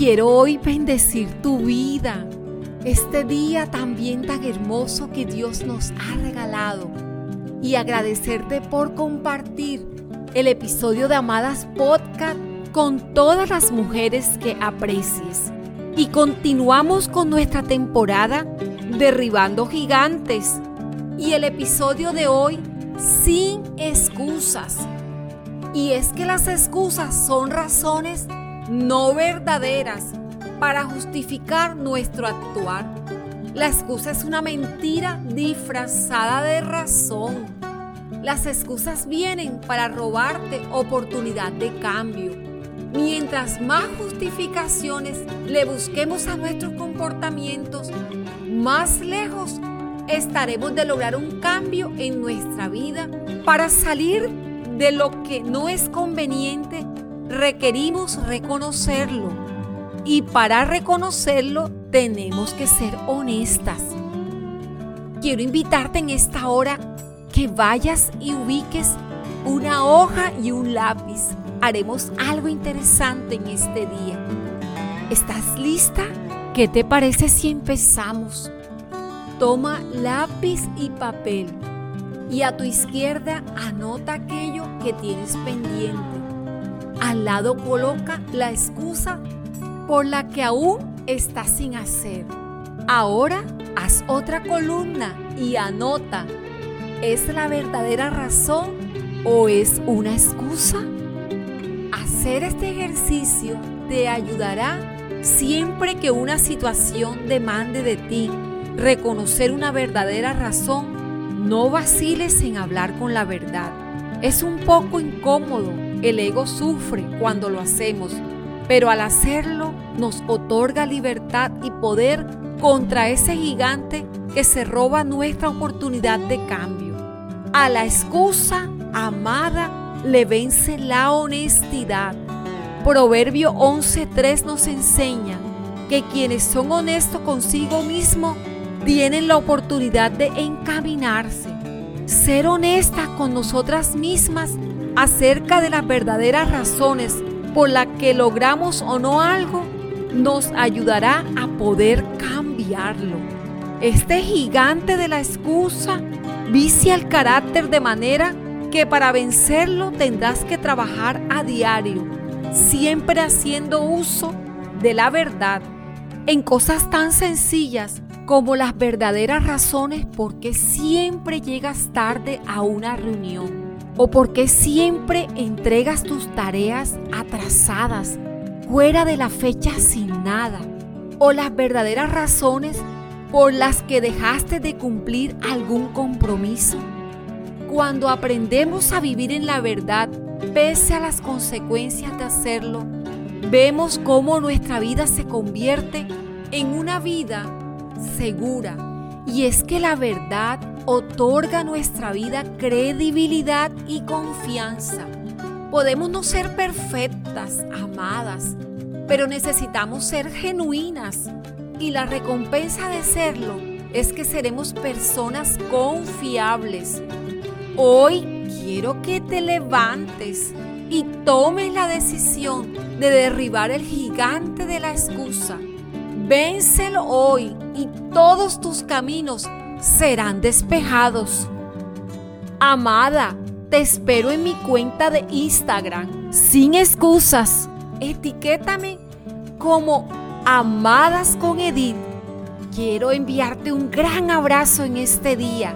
quiero hoy bendecir tu vida, este día también tan hermoso que Dios nos ha regalado y agradecerte por compartir el episodio de Amadas Podcast con todas las mujeres que aprecies. Y continuamos con nuestra temporada Derribando Gigantes y el episodio de hoy sin excusas. Y es que las excusas son razones no verdaderas para justificar nuestro actuar. La excusa es una mentira disfrazada de razón. Las excusas vienen para robarte oportunidad de cambio. Mientras más justificaciones le busquemos a nuestros comportamientos, más lejos estaremos de lograr un cambio en nuestra vida. Para salir de lo que no es conveniente, requerimos reconocerlo. Y para reconocerlo, tenemos que ser honestas. Quiero invitarte en esta hora que vayas y ubiques una hoja y un lápiz. Haremos algo interesante en este día. ¿Estás lista? ¿Qué te parece si empezamos? Toma lápiz y papel y a tu izquierda anota aquello que tienes pendiente. Al lado coloca la excusa por la que aún estás sin hacer. Ahora haz otra columna y anota, ¿es la verdadera razón o es una excusa? Hacer este ejercicio te ayudará siempre que una situación demande de ti reconocer una verdadera razón, no vaciles en hablar con la verdad. Es un poco incómodo, el ego sufre cuando lo hacemos, pero al hacerlo nos otorga libertad y poder contra ese gigante que se roba nuestra oportunidad de cambio. A la excusa amada le vence la honestidad. Proverbio 11.3 nos enseña que quienes son honestos consigo mismo tienen la oportunidad de encaminarse, ser honestas con nosotras mismas acerca de las verdaderas razones por las que logramos o no algo, nos ayudará a poder cambiarlo. Este gigante de la excusa vicia el carácter de manera que para vencerlo tendrás que trabajar a diario, siempre haciendo uso de la verdad en cosas tan sencillas como las verdaderas razones por qué siempre llegas tarde a una reunión o por qué siempre entregas tus tareas atrasadas, fuera de la fecha sin nada, o las verdaderas razones por las que dejaste de cumplir algún compromiso. Cuando aprendemos a vivir en la verdad, pese a las consecuencias de hacerlo, vemos cómo nuestra vida se convierte en una vida segura. Y es que la verdad otorga nuestra vida credibilidad y confianza. Podemos no ser perfectas, amadas, pero necesitamos ser genuinas. Y la recompensa de serlo es que seremos personas confiables. Hoy quiero que te levantes y tomes la decisión de derribar el gigante de la excusa Vénselo hoy y todos tus caminos serán despejados. Amada, te espero en mi cuenta de Instagram, sin excusas. Etiquétame como Amadas con Edith. Quiero enviarte un gran abrazo en este día.